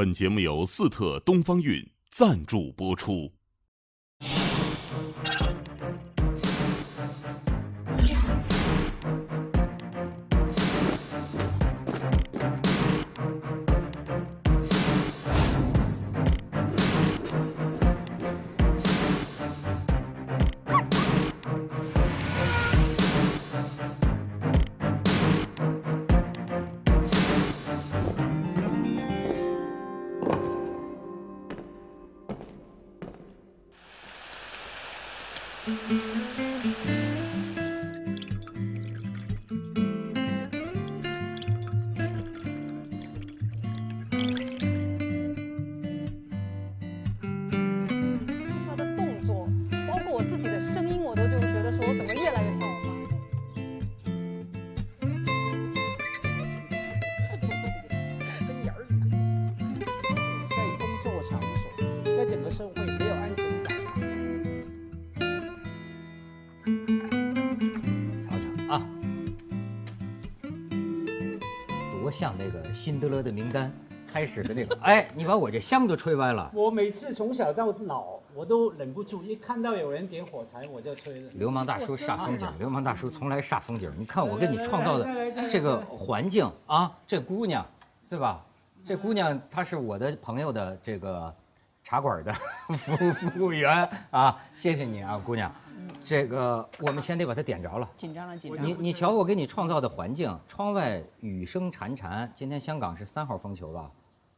本节目由四特东方韵赞助播出。像那个辛德勒的名单开始的那个，哎，你把我这香都吹歪了。我每次从小到老，我都忍不住，一看到有人点火柴，我就吹了。流氓大叔煞风景，流氓大叔从来煞风景。你看我给你创造的这个环境啊，这姑娘，对吧？这姑娘她是我的朋友的这个茶馆的 服服务员啊，谢谢你啊，姑娘。这个我们先得把它点着了。紧张了，紧张了。你你瞧，我给你创造的环境，窗外雨声潺潺。今天香港是三号风球吧？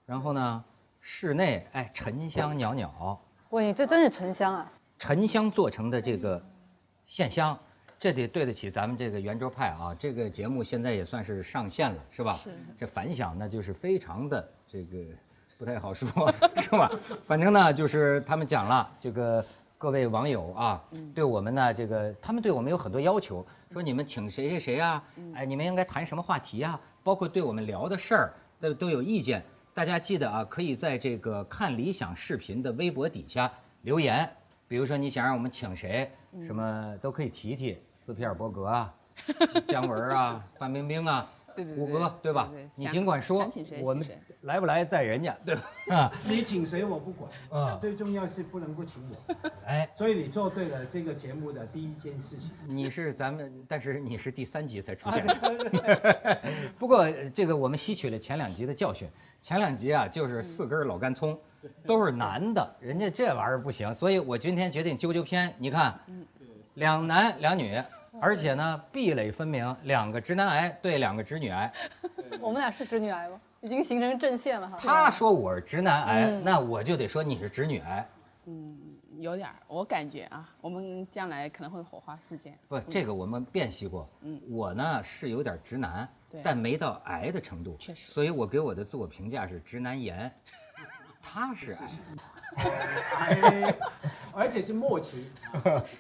然后呢，室内哎沉香袅袅，喂，这真是沉香啊！沉香做成的这个线香，这得对得起咱们这个圆桌派啊。这个节目现在也算是上线了，是吧？是这反响那，就是非常的这个不太好说，是吧？反正呢，就是他们讲了这个。各位网友啊，对我们呢，这个他们对我们有很多要求，说你们请谁谁谁啊，哎，你们应该谈什么话题啊？包括对我们聊的事儿，都都有意见。大家记得啊，可以在这个看理想视频的微博底下留言，比如说你想让我们请谁，什么都可以提提，斯皮尔伯格啊，姜文啊，范冰冰啊，对对对胡歌，对吧？你尽管说我们来不来在人家，对吧？啊，你请谁我不管，嗯最重要是不能够请我。哎，所以你做对了这个节目的第一件事情。你是咱们，但是你是第三集才出啊现。不过呃这个我们吸取了前两集的教训，前两集啊就是四根老干葱，都是男的，人家这玩意儿不行，所以我今天决定揪揪偏。你看，两男两女，而且呢壁垒分明，两个直男癌对两个直女癌。我们俩是直女癌吗？已经形成阵线了哈。他说我是直男癌，嗯那我就得说你是直女癌。嗯有点儿，我感觉啊，我们将来可能会火花四溅。不，这个我们辨析过。嗯我呢是有点直男对，但没到癌的程度。确实所以我给我的自我评价是直男炎。他是癌，哎，而且是末期。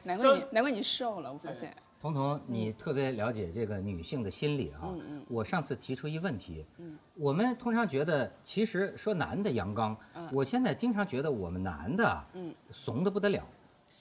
难怪你，难怪你瘦了，我发现。彤彤，你特别了解这个女性的心理啊。嗯嗯我上次提出一问题，嗯我们通常觉得，其实说男的阳刚，嗯我现在经常觉得我们男的怂的不得了，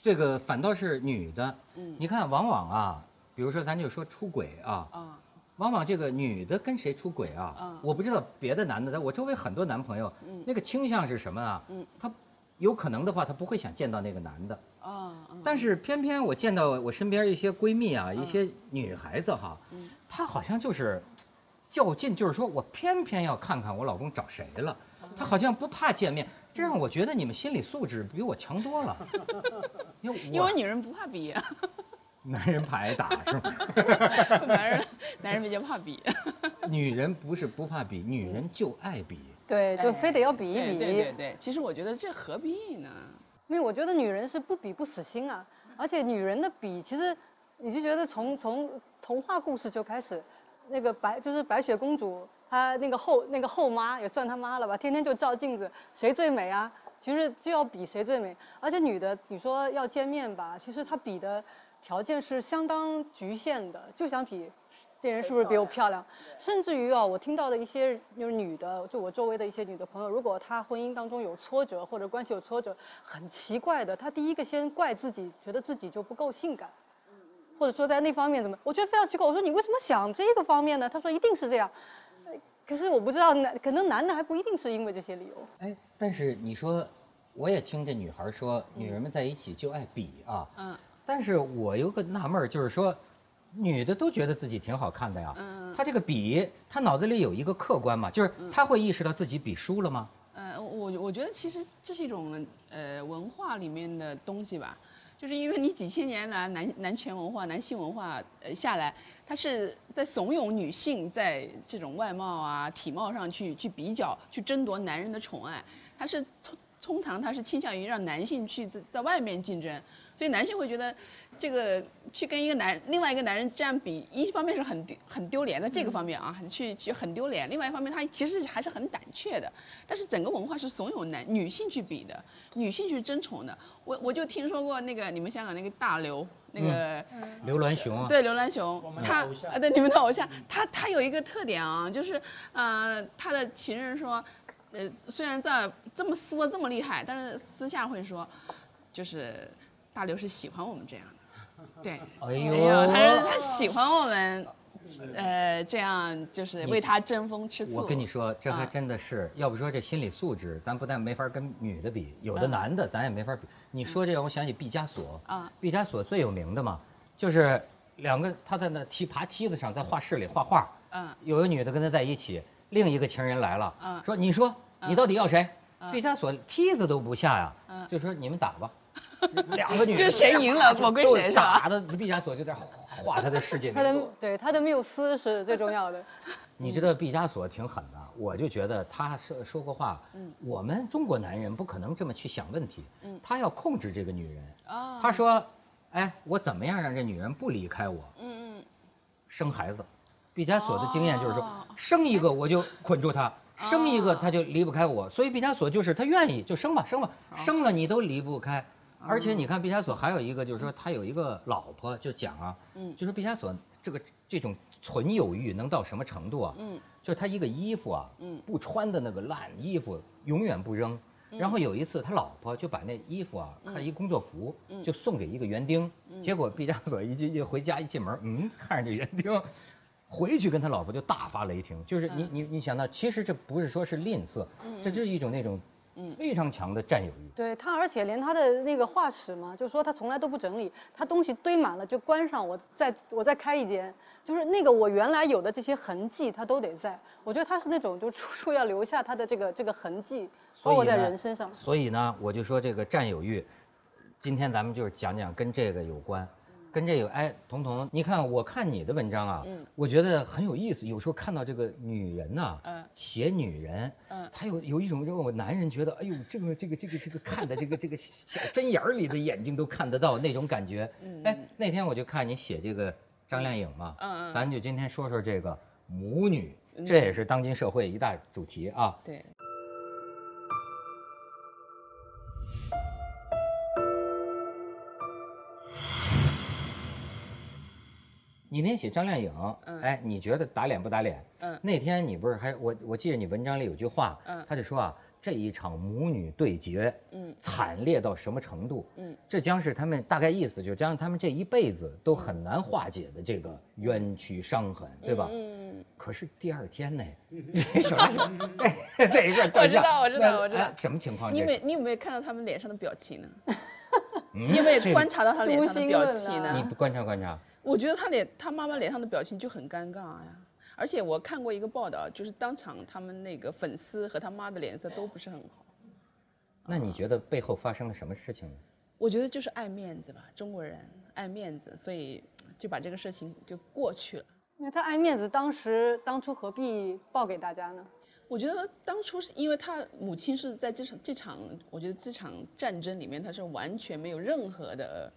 这个反倒是女的。嗯你看，往往啊，比如说咱就说出轨啊，啊，往往这个女的跟谁出轨啊？嗯我不知道别的男的，但我周围很多男朋友，嗯那个倾向是什么啊？嗯他有可能的话，她不会想见到那个男的，啊，嗯。但是偏偏我见到我身边一些闺蜜啊，一些女孩子哈，嗯。她好像就是较劲，就是说我偏偏要看看我老公找谁了，嗯。她好像不怕见面，这让我觉得你们心理素质比我强多了。因为我因为女人不怕比，男人怕挨打是吗？男人男人比较怕比。女人不是不怕比，女人就爱比。对，就非得要比一对比。对对对，其实我觉得这何必呢？因为我觉得女人是不比不死心啊，而且女人的比，其实你就觉得从从童话故事就开始，那个白就是白雪公主，她那个后那个后妈也算她妈了吧，天天就照镜子，谁最美啊？其实就要比谁最美，而且女的你说要见面吧，其实她比的条件是相当局限的，就想比这人是不是比我漂亮，甚至于啊，我听到的一些就是女的，就我周围的一些女的朋友，如果她婚姻当中有挫折或者关系有挫折，很奇怪的，她第一个先怪自己，觉得自己就不够性感，或者说在那方面怎么，我觉得非常奇怪。我说你为什么想这个方面呢？她说一定是这样。呃可是我不知道男，可能男的还不一定是因为这些理由。哎，但是你说，我也听这女孩说，女人们在一起就爱比啊。嗯但是我有个纳闷儿，就是说，女的都觉得自己挺好看的呀。嗯她这个比，她脑子里有一个客观嘛，就是她会意识到自己比输了吗？呃，我我觉得其实这是一种呃文化里面的东西吧，就是因为你几千年来男男权文化、男性文化呃下来，它是在怂恿女性在这种外貌啊、体貌上去去比较、去争夺男人的宠爱，它是通通常它是倾向于让男性去在在外面竞争，所以男性会觉得这个去跟一个男另外一个男人这样比，一方面是很丢很丢脸的这个方面啊，去去很丢脸；另外一方面，他其实还是很胆怯的。但是整个文化是怂恿男女性去比的，女性去争宠的。我我就听说过那个你们香港那个大刘，那个、刘銮雄啊，对刘銮雄们，的他啊对你们的偶像，他他有一个特点啊，就是呃他的情人说，呃虽然在这么撕的这么厉害，但是私下会说，就是大刘是喜欢我们这样的，对。哎哎呦呦，他说他喜欢我们，呃，这样就是为他争风吃醋。我跟你说，这还啊真的是，要不说这心理素质，咱不但没法跟女的比，有的嗯男的咱也没法比。你说这让我想起毕加索啊，毕加索最有名的嘛，就是两个他在那梯爬梯子上，在画室里画画，嗯有个女的跟他在一起，另一个情人来了，嗯说你说你到底要谁？毕加索梯子都不下呀，嗯就说你们打吧，两个女人就是谁赢了我归谁是吧打的毕加索就在画画他的世界他的。对他的缪斯是最重要的。你知道毕加索挺狠的，我就觉得他说说过话，嗯我们中国男人不可能这么去想问题，嗯他要控制这个女人。啊，他说，哎，我怎么样让这女人不离开我？嗯嗯生孩子。毕加索的经验就是说哦，生一个我就捆住他，生一个哦他就离不开我。所以毕加索就是他愿意就生吧，生吧，生了你都离不开。而且你看毕加索还有一个就是说他有一个老婆，就讲啊，嗯就是毕加索这个这种存有欲能到什么程度啊？嗯就是他一个衣服啊，嗯不穿的那个烂衣服永远不扔。然后有一次，他老婆就把那衣服啊，看一工作服，就送给一个园丁。结果毕加索一进一回家一进门，嗯，看着这园丁，回去跟他老婆就大发雷霆。就是你你你想到，其实这不是说是吝啬，这就是一种那种非常强的占有欲。对他，而且连他的那个画室嘛，就说他从来都不整理，他东西堆满了就关上，我再我再开一间，就是那个我原来有的这些痕迹，他都得在。我觉得他是那种就处处要留下他的这个这个痕迹，包括在人身上。所以呢，我就说这个占有欲，今天咱们就是讲讲跟这个有关，跟这个哎，彤彤，你看我看你的文章啊，嗯我觉得很有意思。有时候看到这个女人呐、嗯写女人，嗯她有有一种让我男人觉得，哎呦，这个这个这个这个看的这个这个小针眼儿里的眼睛都看得到那种感觉。嗯哎，那天我就看你写这个张靓颖嘛，嗯嗯咱就今天说说这个母女，这也是当今社会一大主题啊。对，你那天写张靓颖，嗯哎，你觉得打脸不打脸？嗯那天你不是还我我记得你文章里有句话，嗯他就说啊，这一场母女对决，嗯惨烈到什么程度？嗯，这将是他们大概意思，就将他们这一辈子都很难化解的这个冤屈伤痕，对吧？嗯，可是第二天呢，什么？哎，这一个我知道我知道我知道哎什么情况？你有没有你有没有看到他们脸上的表情呢？嗯 你有没有观察到他脸上的表情呢？你观察观察，我觉得他脸，他妈妈脸上的表情就很尴尬呀。而且我看过一个报道，就是当场他们那个粉丝和他妈的脸色都不是很好。那你觉得背后发生了什么事情呢？我觉得就是爱面子吧，中国人爱面子，所以就把这个事情就过去了。因为他爱面子，当时当初何必报给大家呢？我觉得当初是因为他母亲是在这场这场，我觉得这场战争里面，他是完全没有任何的，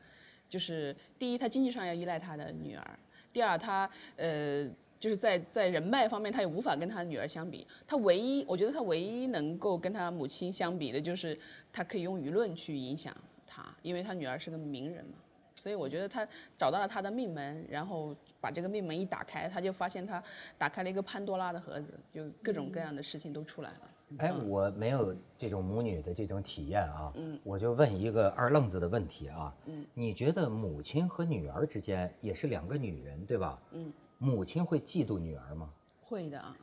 就是第一，他经济上要依赖他的女儿；第二，他呃，就是在在人脉方面，他也无法跟他女儿相比。他唯一，我觉得他唯一能够跟他母亲相比的，就是他可以用舆论去影响他，因为他女儿是个名人嘛。所以我觉得他找到了他的命门，然后把这个命门一打开，他就发现他打开了一个潘多拉的盒子，就各种各样的事情都出来了。哎，我没有这种母女的这种体验啊，嗯我就问一个二愣子的问题啊，嗯你觉得母亲和女儿之间也是两个女人对吧？嗯，母亲会嫉妒女儿吗？会的啊，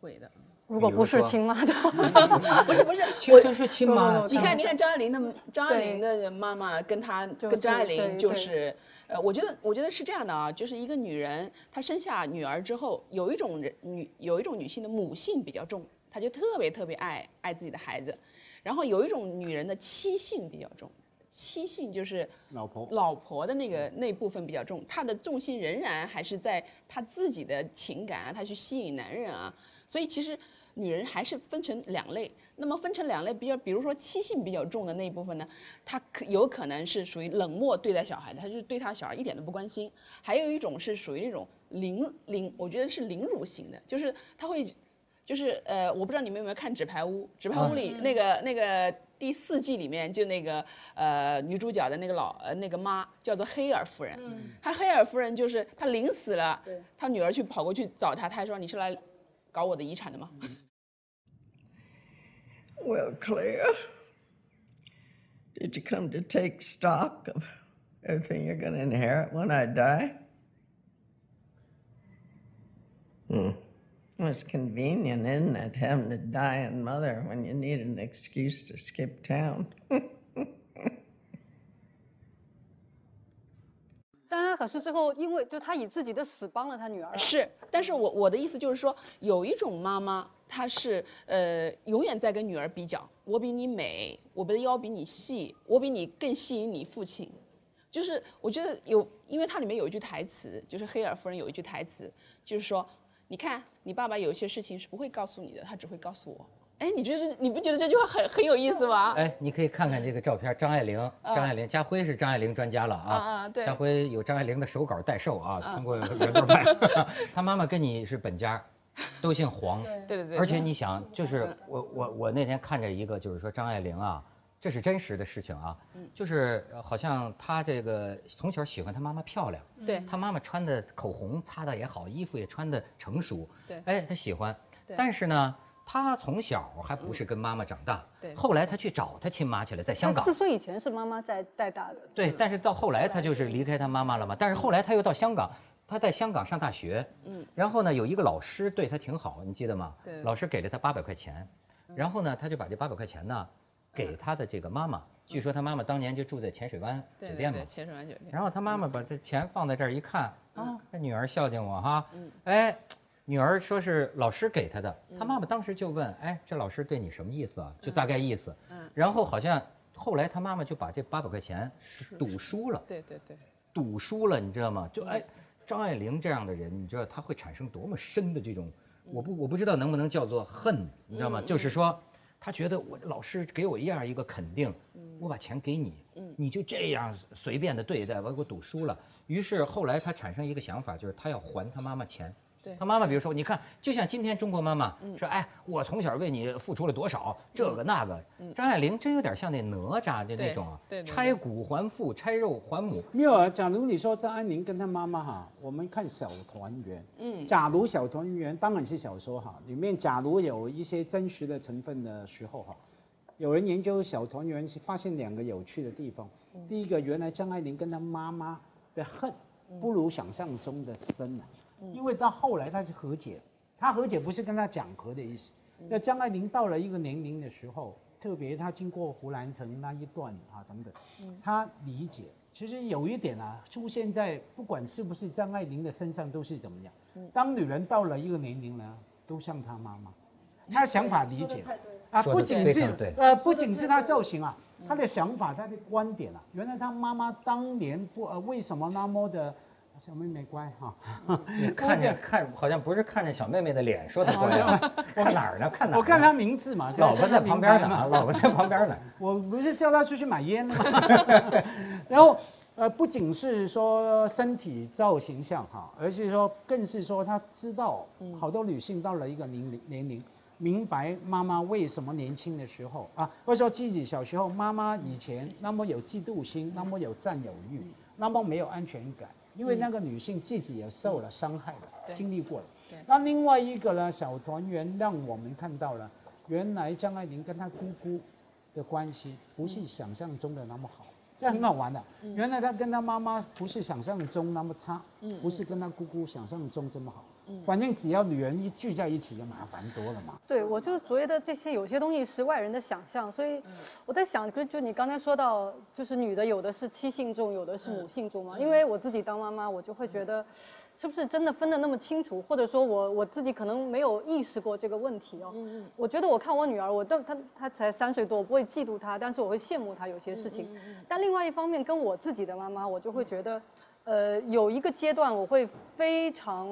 会会的。如果不是亲妈的话，不是不是，亲这是亲妈你看，你看张爱玲的张爱玲的妈妈跟她就跟张爱玲就是，呃，我觉得我觉得是这样的啊，就是一个女人她生下女儿之后，有一种人女有一种女性的母性比较重，她就特别特别爱爱自己的孩子，然后有一种女人的妻性比较重，妻性就是老婆老婆的那个那部分比较重，她的重心仍然还是在她自己的情感啊，她去吸引男人啊，所以其实女人还是分成两类。那么分成两类，比较比如说妻性比较重的那一部分呢，她可有可能是属于冷漠对待小孩的，她就是对她小孩一点都不关心；还有一种是属于那种凌凌，我觉得是凌辱型的，就是她会。就是呃，我不知道你们有没有看《纸牌屋》？《纸牌屋》里那个那个第四季里面，就那个呃女主角的那个老呃那个妈叫做黑尔夫人。她黑尔夫人就是她临死了，她女儿去跑过去找她，她还说你是来搞我的遗产的吗？Well, Claire, did you come to take stock of everything you're going to inherit when I die? Hmm. Well, it's convenient, isn't it, having a dying mother when you need an excuse to skip town? 但他可是最后因为就他以自己的死帮了他女儿啊，是，但是我我的意思就是说，有一种妈妈，她是呃永远在跟女儿比较，我比你美，我的腰比你细，我比你更吸引你父亲。就是我觉得有，因为它里面有一句台词，就是黑尔夫人有一句台词，就是说，你看你爸爸有一些事情是不会告诉你的，他只会告诉我。哎，你觉得你不觉得这句话很很有意思吗？哎，你可以看看这个照片，张爱玲，张爱玲，家辉是张爱玲专家了啊。啊啊对家辉有张爱玲的手稿代售啊，通过圆桌派。他妈妈跟你是本家，都姓黄。对对对，而且你想，就是我我我那天看着一个，就是说张爱玲啊，这是真实的事情啊，就是呃好像他这个从小喜欢他妈妈漂亮，对他妈妈穿的口红擦的也好，衣服也穿的成熟，对哎，他喜欢对。但是呢，他从小还不是跟妈妈长大，对后来他去找他亲妈去了，在香港他四。岁以前是妈妈在带大的，对，但是到后来他就是离开他妈妈了嘛。但是后来他又到香港，他在香港上大学，嗯，然后呢有一个老师对他挺好，你记得吗？对老师给了他八百块钱，然后呢他就把这八百块钱呢给他的这个妈妈，据说他妈妈当年就住在浅水湾对对酒店嘛对，，浅水湾酒店。然后他妈妈把这钱放在这儿一看，啊，这女儿孝敬我哈，嗯哎，女儿说是老师给她的，他妈妈当时就问，哎，这老师对你什么意思啊？就大概意思，嗯然后好像后来他妈妈就把这八百块钱赌输了，对对对，赌输了，你知道吗？就哎，张爱玲这样的人，你知道她会产生多么深的这种，我不我不知道能不能叫做恨，你知道吗？就是说，她觉得我老师给我一样一个肯定，我把钱给你，你就这样随便的对待，我给我赌输了。于是后来他产生一个想法，就是他要还他妈妈钱。对她妈妈，比如说，你看，就像今天中国妈妈嗯说，哎，我从小为你付出了多少，这个那个。张爱玲真有点像那哪吒的那种啊嗯对对，对拆骨还父，拆肉还母。没有啊，假如你说张爱玲跟她妈妈哈，我们看《小团圆》，嗯，假如《小团圆》当然是小说哈，里面假如有一些真实的成分的时候哈，有人研究《小团圆》是发现两个有趣的地方。第一个，原来张爱玲跟她妈妈的恨不如想象中的深啊，因为到后来他是和解，他和解不是跟他讲和的意思。那张爱玲到了一个年龄的时候，特别她经过湖南城那一段啊等等，她理解。其实有一点啊，出现在不管是不是张爱玲的身上都是怎么样。当女人到了一个年龄呢，都像她妈妈，她想法理解。啊，不仅是呃，不仅是她造型啊，她的想法、她的观点啊，原来她妈妈当年不呃为什么那么的小妹妹乖哈？你 看见看好像不是看着小妹妹的脸说的 乖啊，看哪儿呢？看哪儿？我看她名字嘛，老婆在旁边呢，嘛。老婆在旁边呢。我不是叫她出去买烟吗？然后呃，不仅是说身体造型像哈，而是说更是说她知道，好多女性到了一个年龄年龄，明白妈妈为什么年轻的时候啊，或者说自己小时候妈妈以前那么有嫉妒心，那么有占有欲，那么没有安全感，因为那个女性自己也受了伤害了，对。经历过了。对。那另外一个呢，小团圆让我们看到了，原来张爱玲跟她姑姑的关系不是想象中的那么好，这很好玩的。原来她跟她妈妈不是想象中那么差，不是跟她姑姑想象中这么好。反正只要女人一聚在一起，就麻烦多了嘛。对，我就觉得这些有些东西是外人的想象，所以我在想，就就你刚才说到，就是女的有的是妻性重，有的是母性重嘛。因为我自己当妈妈，我就会觉得，是不是真的分得那么清楚？或者说我我自己可能没有意识过这个问题哦。我觉得我看我女儿，我都她她才三岁多，我不会嫉妒她，但是我会羡慕她有些事情。但另外一方面，跟我自己的妈妈，我就会觉得。呃，有一个阶段我会非常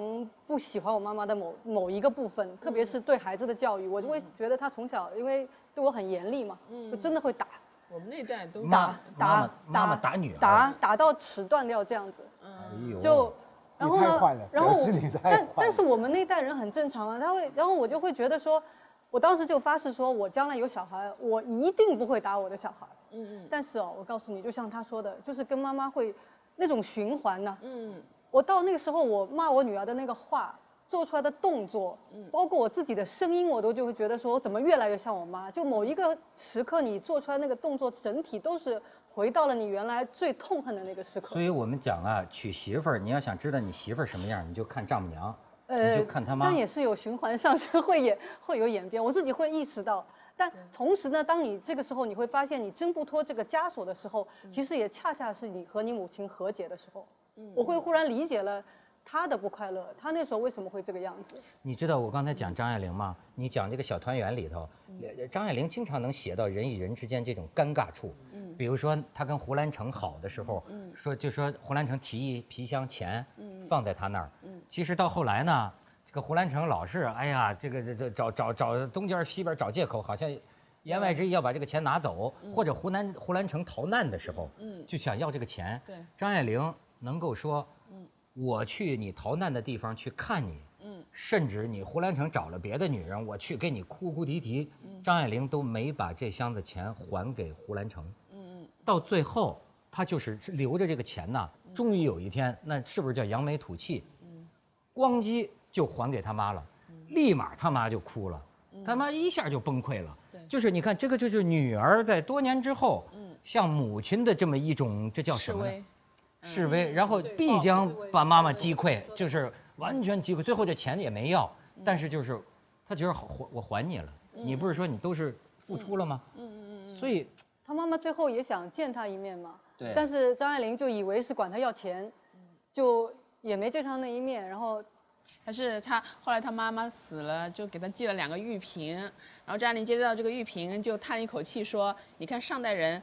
不喜欢我妈妈的某某一个部分，特别是对孩子的教育，我就会觉得她从小因为对我很严厉嘛，就真的会打，我们那代都打打打妈妈妈打女儿，打打到齿断掉这样子，哎呦，就然后呢太坏了，然后但但是我们那一代人很正常啊，他会，然后我就会觉得说，我当时就发誓说，我将来有小孩，我一定不会打我的小孩。嗯嗯。但是哦，我告诉你，就像他说的，就是跟妈妈会那种循环呢、嗯我到那个时候，我骂我女儿的那个话，做出来的动作，包括我自己的声音，我都就会觉得说，我怎么越来越像我妈？就某一个时刻，你做出来那个动作，整体都是回到了你原来最痛恨的那个时刻所。以我们讲啊，娶媳妇儿，你要想知道你媳妇儿什么样，你就看丈母娘，呃你就看他妈但。也是有循环上升，会演会有演变，我自己会意识到。但同时呢，当你这个时候，你会发现你挣不脱这个枷锁的时候，其实也恰恰是你和你母亲和解的时候。我会忽然理解了她的不快乐，她那时候为什么会这个样子。你知道我刚才讲张爱玲吗？你讲这个小团圆里头，呃张爱玲经常能写到人与人之间这种尴尬处。嗯，比如说她跟胡兰成好的时候，嗯，说就说胡兰成提议皮箱钱，嗯，放在他那儿，嗯，其实到后来呢，这个胡兰成老是哎呀，这个这这找找找东边西边找借口，好像言外之意要把这个钱拿走，或者胡兰胡兰成逃难的时候，嗯，就想要这个钱。对。张爱玲能够说，嗯，我去你逃难的地方去看你，嗯，甚至你胡兰成找了别的女人，我去给你哭哭啼啼，张爱玲都没把这箱子钱还给胡兰成，嗯嗯，到最后她就是留着这个钱呐，终于有一天，那是不是叫扬眉吐气？嗯，咣叽就还给他妈了，立马他妈就哭了，他妈一下就崩溃了。就是你看，这个就是女儿在多年之后，嗯，向母亲的这么一种，这叫什么呢？示威，然后必将把妈妈击溃，就是完全击溃。最后这钱也没要，但是就是他觉得好还我还你了，你不是说你都是付出了吗？嗯嗯嗯。所以他妈妈最后也想见他一面嘛，对但是张爱玲就以为是管他要钱，就也没见上那一面，然后但是他后来他妈妈死了，就给他寄了两个玉瓶，然后张爱玲接到这个玉瓶，就叹了一口气说：“你看上代人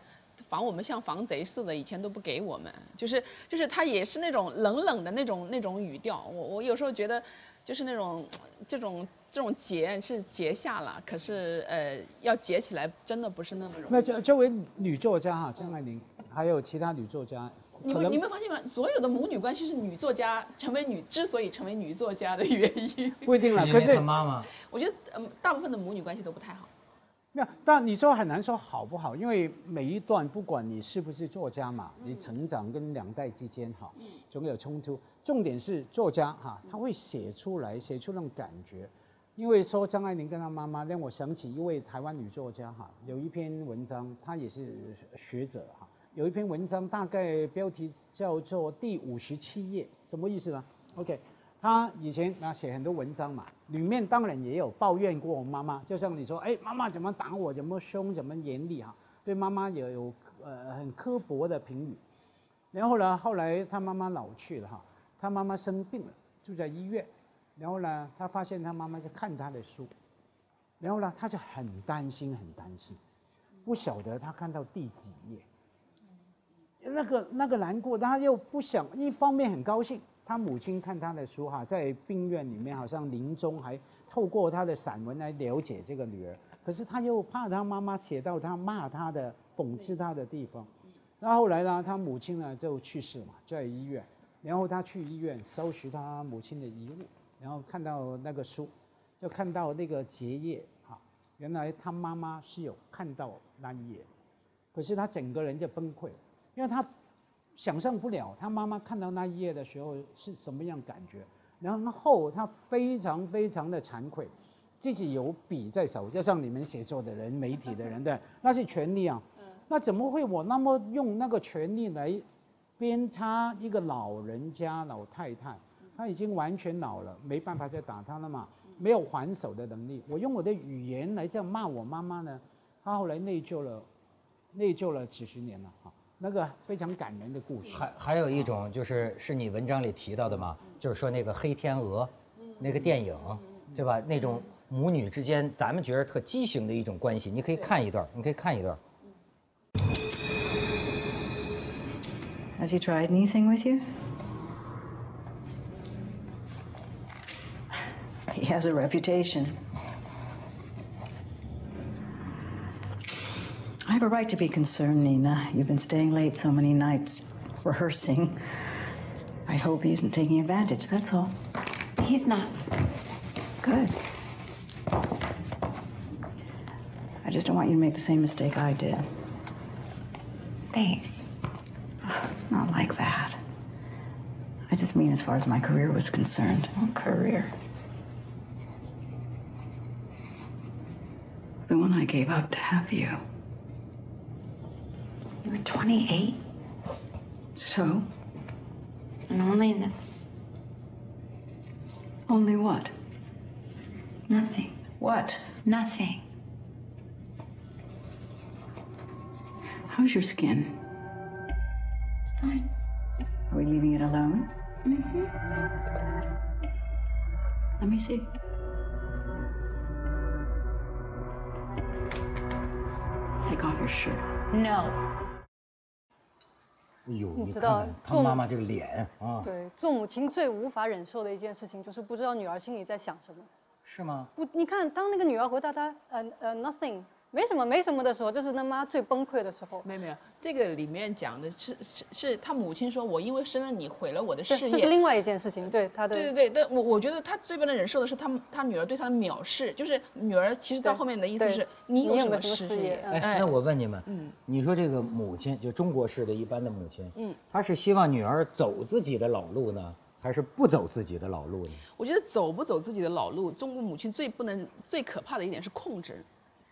防我们像防贼似的，以前都不给我们。”就是就是他也是那种冷冷的那种那种语调。我我有时候觉得，就是那种这种这种结是结下了，可是呃要结起来真的不是那么容易。那这这位女作家哈，张爱玲还有其他女作家，你你没有发现吗？所有的母女关系是女作家成为女之所以成为女作家的原因。不一定了。可是妈妈我觉得嗯，大部分的母女关系都不太好。没有，但你说很难说好不好，因为每一段不管你是不是作家嘛，嗯你成长跟两代之间哈，总有冲突。重点是作家哈，他会写出来，写出那种感觉。因为说张爱玲跟她妈妈，让我想起一位台湾女作家哈，有一篇文章，她也是学者哈，有一篇文章大概标题叫做《第五十七页》，什么意思呢？OK，他以前啊写很多文章嘛，里面当然也有抱怨过我妈妈，就像你说，哎，妈妈怎么打我，怎么凶，怎么严厉哈，对妈妈也有呃很刻薄的评语。然后呢，后来他妈妈老去了哈，他妈妈生病了，住在医院。然后呢，他发现他妈妈在看他的书，然后呢，他就很担心，很担心，不晓得他看到第几页。那个那个难过，他又不想，一方面很高兴，他母亲看他的书哈，在病院里面好像临终还透过他的散文来了解这个女儿，可是他又怕他妈妈写到他骂他的、讽刺他的地方。那后来呢，他母亲呢就去世嘛，在医院，然后他去医院收拾他母亲的遗物，然后看到那个书，就看到那个结页哈，原来他妈妈是有看到那一页，可是他整个人就崩溃，因为他想象不了他妈妈看到那一页的时候是什么样感觉，然后他非常非常的惭愧，自己有笔在手，就像你们写作的人、媒体的人的，那是权利啊。那怎么会我那么用那个权利来鞭挞一个老人家、老太太？她他已经完全老了，没办法再打他了嘛，没有还手的能力。我用我的语言来这样骂我妈妈呢，他后来内疚了，内疚了几十年了哈，那个非常感人的故事。还还有一种就是是你文章里提到的嘛，就是说那个黑天鹅，那个电影，对吧？那种母女之间，咱们觉得特畸形的一种关系，你可以看一段，你可以看一段。Has he tried anything with you? He has a reputation. Have a right to be concerned, Nina. You've been staying late so many nights rehearsing. I hope he isn't taking advantage, that's all. He's not. Good. I just don't want you to make the same mistake I did. Thanks. Not like that. I just mean as far as my career was concerned. What career? The one I gave up to have you. You were 28 So, and only in the. only what? Nothing. What? Nothing. How's your skin? It's fine. Are we leaving it alone? Mm-hmm. Let me see. Take off your shirt. No. 你知道做妈妈这个脸啊，对，做母亲最无法忍受的一件事情，就是不知道女儿心里在想什么。是吗？不，你看，当那个女儿回答她，呃呃，nothing，没什么，没什么的时候，就是他妈最崩溃的时候。没有没有，这个里面讲的是是是他母亲说，我因为生了你毁了我的，事业。这是另外一件事情。对他的，对对对，但我我觉得他最不能忍受的是他他女儿对他的藐视，就是女儿其实到后面的意思是你有什么事事业嗯哎，那我问你们，嗯你说这个母亲，就中国式的一般的母亲，嗯，她是希望女儿走自己的老路呢，还是不走自己的老路呢？我觉得走不走自己的老路，中国母亲最不能、最可怕的一点是控制，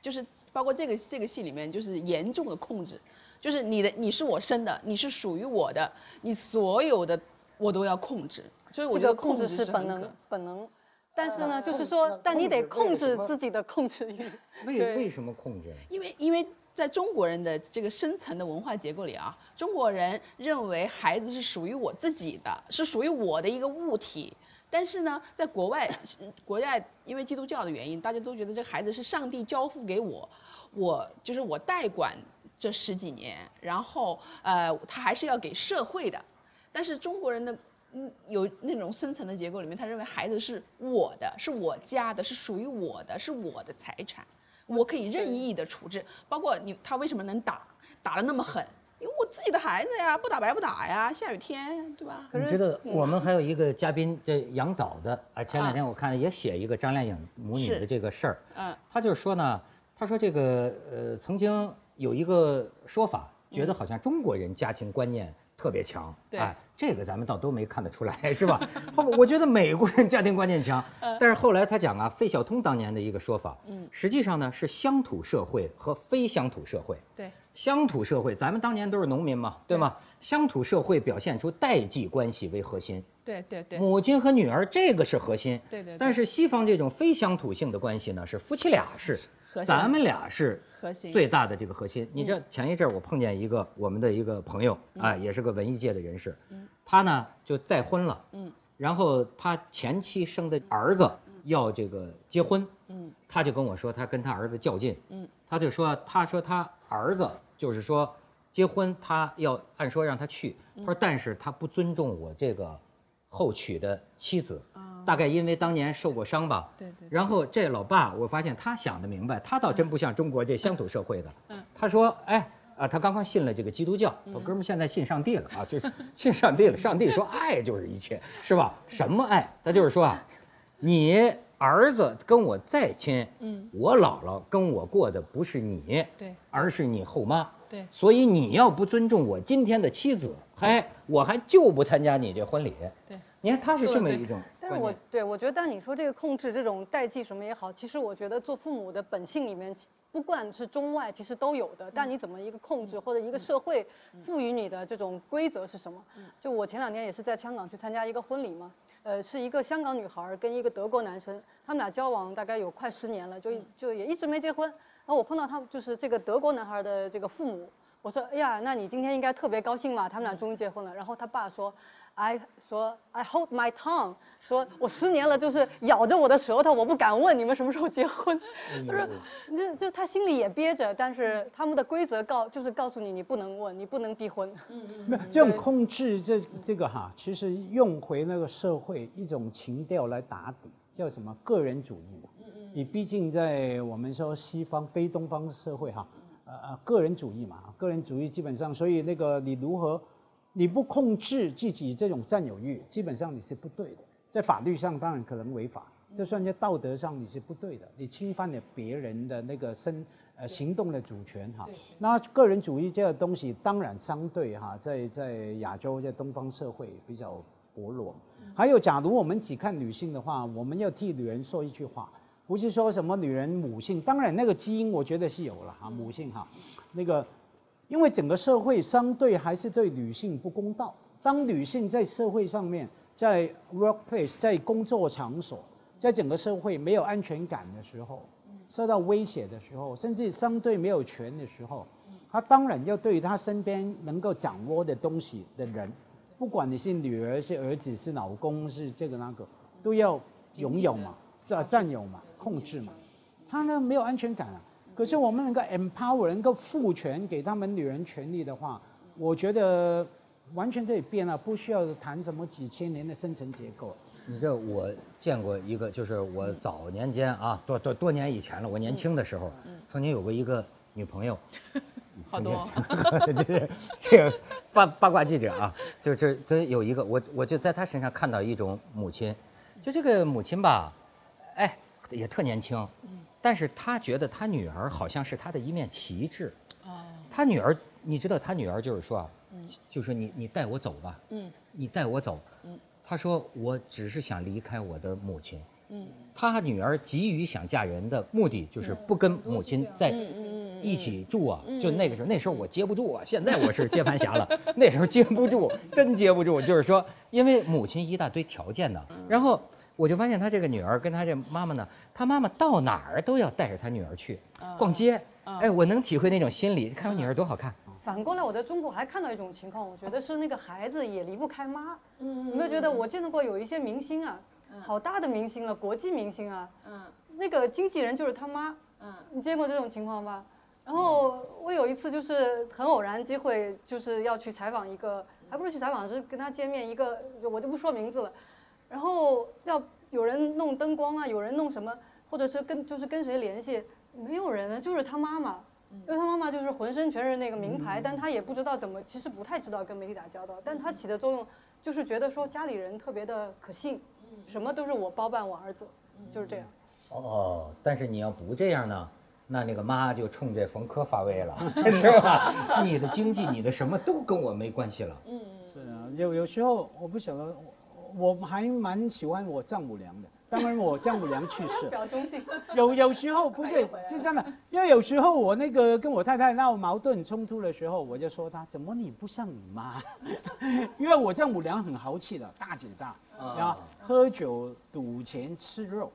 就是包括这个这个戏里面，就是严重的控制，就是你的你是我生的，你是属于我的，你所有的我都要控制，所以我觉得控制是是本能，本能。但是呃呢，就是说，但你得控制自己的控制欲。为为什么控制？因为因为在中国人的这个深层的文化结构里啊，中国人认为孩子是属于我自己的，是属于我的一个物体。但是呢，在国外，国外因为基督教的原因，大家都觉得这孩子是上帝交付给我，我就是我代管这十几年，然后呃，他还是要给社会的。但是中国人的嗯有那种深层的结构里面，他认为孩子是我的，是我家的，是属于我的，是我的财产，我可以任意的处置。包括你他为什么能打，打得那么狠？因为我自己的孩子呀，不打白不打呀，下雨天对吧？你知道我们还有一个嘉宾，这杨早的啊，前两天我看也写一个张靓颖母女的这个事儿，嗯。他就是说呢，他说这个呃，曾经有一个说法，觉得好像中国人家庭观念特别强，对哎，这个咱们倒都没看得出来，是吧？后我觉得美国人家庭观念强，但是后来他讲啊，费孝通当年的一个说法，嗯实际上呢是乡土社会和非乡土社会。对，乡土社会，咱们当年都是农民嘛，对吗？乡土社会表现出代际关系为核心，对对对，母亲和女儿这个是核心。对对对但是西方这种非乡土性的关系呢，是夫妻俩是核心咱们俩是核心最大的这个核心。你知道前一阵儿我碰见一个我们的一个朋友啊，也是个文艺界的人士，他呢就再婚了，嗯，然后他前妻生的儿子要这个结婚，嗯，他就跟我说他跟他儿子较劲，嗯，他就说他说他儿子就是说结婚他要按说让他去，他说但是他不尊重我这个后娶的妻子，大概因为当年受过伤吧，对对然后这老爸我发现他想的明白，他倒真不像中国这乡土社会的，嗯他说哎。啊，他刚刚信了这个基督教，我哥们儿现在信上帝了啊，就是 信上帝了。上帝说爱就是一切，是吧？什么爱？他就是说啊，你儿子跟我再亲，嗯我姥姥跟我过的不是你，对而是你后妈。对所以你要不尊重我今天的妻子，嘿，我还就不参加你这婚礼。对，你看他是这么一种但是我。对我觉得，但你说这个控制这种代际什么也好，其实我觉得做父母的本性里面，不管是中外，其实都有的。但你怎么一个控制，或者一个社会赋予你的这种规则是什么？就我前两天也是在香港去参加一个婚礼嘛，呃，是一个香港女孩儿跟一个德国男生，他们俩交往大概有快十年了，就就也一直没结婚。然后我碰到他，就是这个德国男孩儿的这个父母，我说，哎呀，那你今天应该特别高兴嘛，他们俩终于结婚了。然后他爸说。I 说 I hold my tongue，说我十年了就是咬着我的舌头，我不敢问你们什么时候结婚。他说，就就他心里也憋着，但是他们的规则告就是告诉你你不能问，你不能逼婚。嗯没有这种控制这这个哈，其实用回那个社会一种情调来打底，叫什么个人主义嘛。嗯嗯。你毕竟在我们说西方非东方社会哈，呃呃个人主义嘛，个人主义基本上，所以那个你如何？你不控制自己这种占有欲，基本上你是不对的。在法律上当然可能违法，就算在道德上你是不对的，你侵犯了别人的那个身呃行动的主权哈。那个人主义这个东西当然相对哈，在在亚洲在东方社会比较薄弱。还有，假如我们只看女性的话，我们要替女人说一句话，不是说什么女人母性，当然那个基因我觉得是有了哈，母性哈，那个。因为整个社会相对还是对女性不公道。当女性在社会上面，在 workplace，在工作场所，在整个社会没有安全感的时候，受到威胁的时候，甚至相对没有权的时候，她当然要对她身边能够掌握的东西的人，不管你是女儿、是儿子、是老公、是这个那个，都要拥有嘛，是啊，占有嘛，控制嘛，他呢没有安全感啊。可是我们能够 empower，能够赋权给他们女人权利的话，我觉得完全可以变了，不需要谈什么几千年的生存结构。你这我见过一个，就是我早年间啊，多多多年以前了，我年轻的时候，曾经有过一个女朋友。好多。就是这个八八卦记者啊，就这这有一个我我就在她身上看到一种母亲，就这个母亲吧，哎，也特年轻。但是他觉得他女儿好像是他的一面旗帜。哦。他女儿，你知道他女儿就是说啊，就说你你带我走吧。嗯。你带我走。嗯。他说我只是想离开我的母亲。嗯。他女儿急于想嫁人的目的就是不跟母亲在一起住啊。就那个时候，那时候我接不住啊。现在我是接盘侠了。那时候接不住，真接不住。就是说，因为母亲一大堆条件呢。然后。我就发现他这个女儿跟他这妈妈呢，他妈妈到哪儿都要带着他女儿去逛街。哎，我能体会那种心理。看我女儿多好看。反过来，我在中国还看到一种情况，我觉得是那个孩子也离不开妈。嗯，有没有觉得我见到过有一些明星啊，好大的明星了，国际明星啊，嗯，那个经纪人就是他妈。嗯，你见过这种情况吧？然后我有一次就是很偶然机会，就是要去采访一个，还不是去采访，是跟他见面一个，我就不说名字了。然后要有人弄灯光啊，有人弄什么，或者是跟就是跟谁联系，没有人呢，就是他妈妈，因为他妈妈就是浑身全是那个名牌，但他也不知道怎么，其实不太知道跟媒体打交道，但他起的作用就是觉得说家里人特别的可信，什么都是我包办我儿子，就是这样。哦，但是你要不这样呢，那那个妈就冲这冯科发威了，是吧？你的经济，你的什么都跟我没关系了。嗯，是啊，有有时候我不晓得。我还蛮喜欢我丈母娘的，当然我丈母娘去世，表忠心。有有时候不是是真的，因为有时候我那个跟我太太闹矛盾冲突的时候，我就说她怎么你不像你妈？因为我丈母娘很豪气的，大姐大，啊，喝酒赌钱吃肉，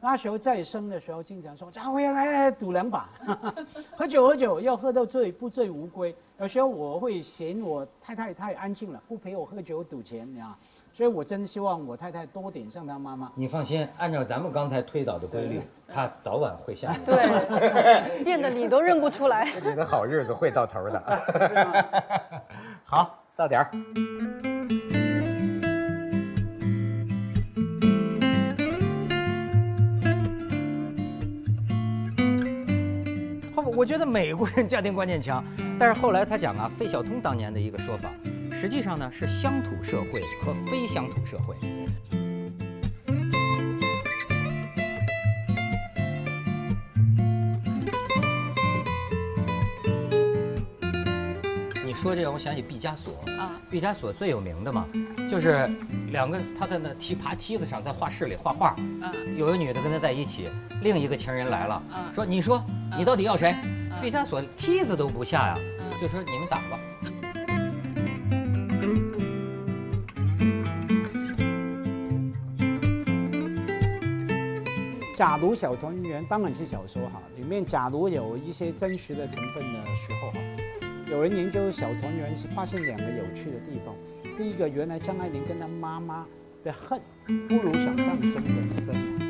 那时候再生的时候经常说家辉来来赌两把，喝酒喝酒要喝到醉不醉无归。有时候我会嫌我太太太安静了，不陪我喝酒赌钱，你知道。所以，我真希望我太太多点像她妈妈。你放心，按照咱们刚才推导的规律，她早晚会像你。对，变得你都认不出来。你的好日子会到头的。好，到点儿。后，我觉得美国人家庭观念强，但是后来他讲啊，费孝通当年的一个说法。实际上呢，是乡土社会和非乡土社会。你说这个，我想起毕加索啊。毕加索最有名的嘛，就是两个他在那梯爬梯子上，在画室里画画。嗯。有个女的跟他在一起，另一个情人来了，说：“你说你到底要谁？”毕加索梯子都不下呀，就说：“你们打吧。”假如小团圆当然是小说哈，里面假如有一些真实的成分的时候哈，有人研究小团圆是发现两个有趣的地方。第一个，原来张爱玲跟她妈妈的恨不如想象中的深。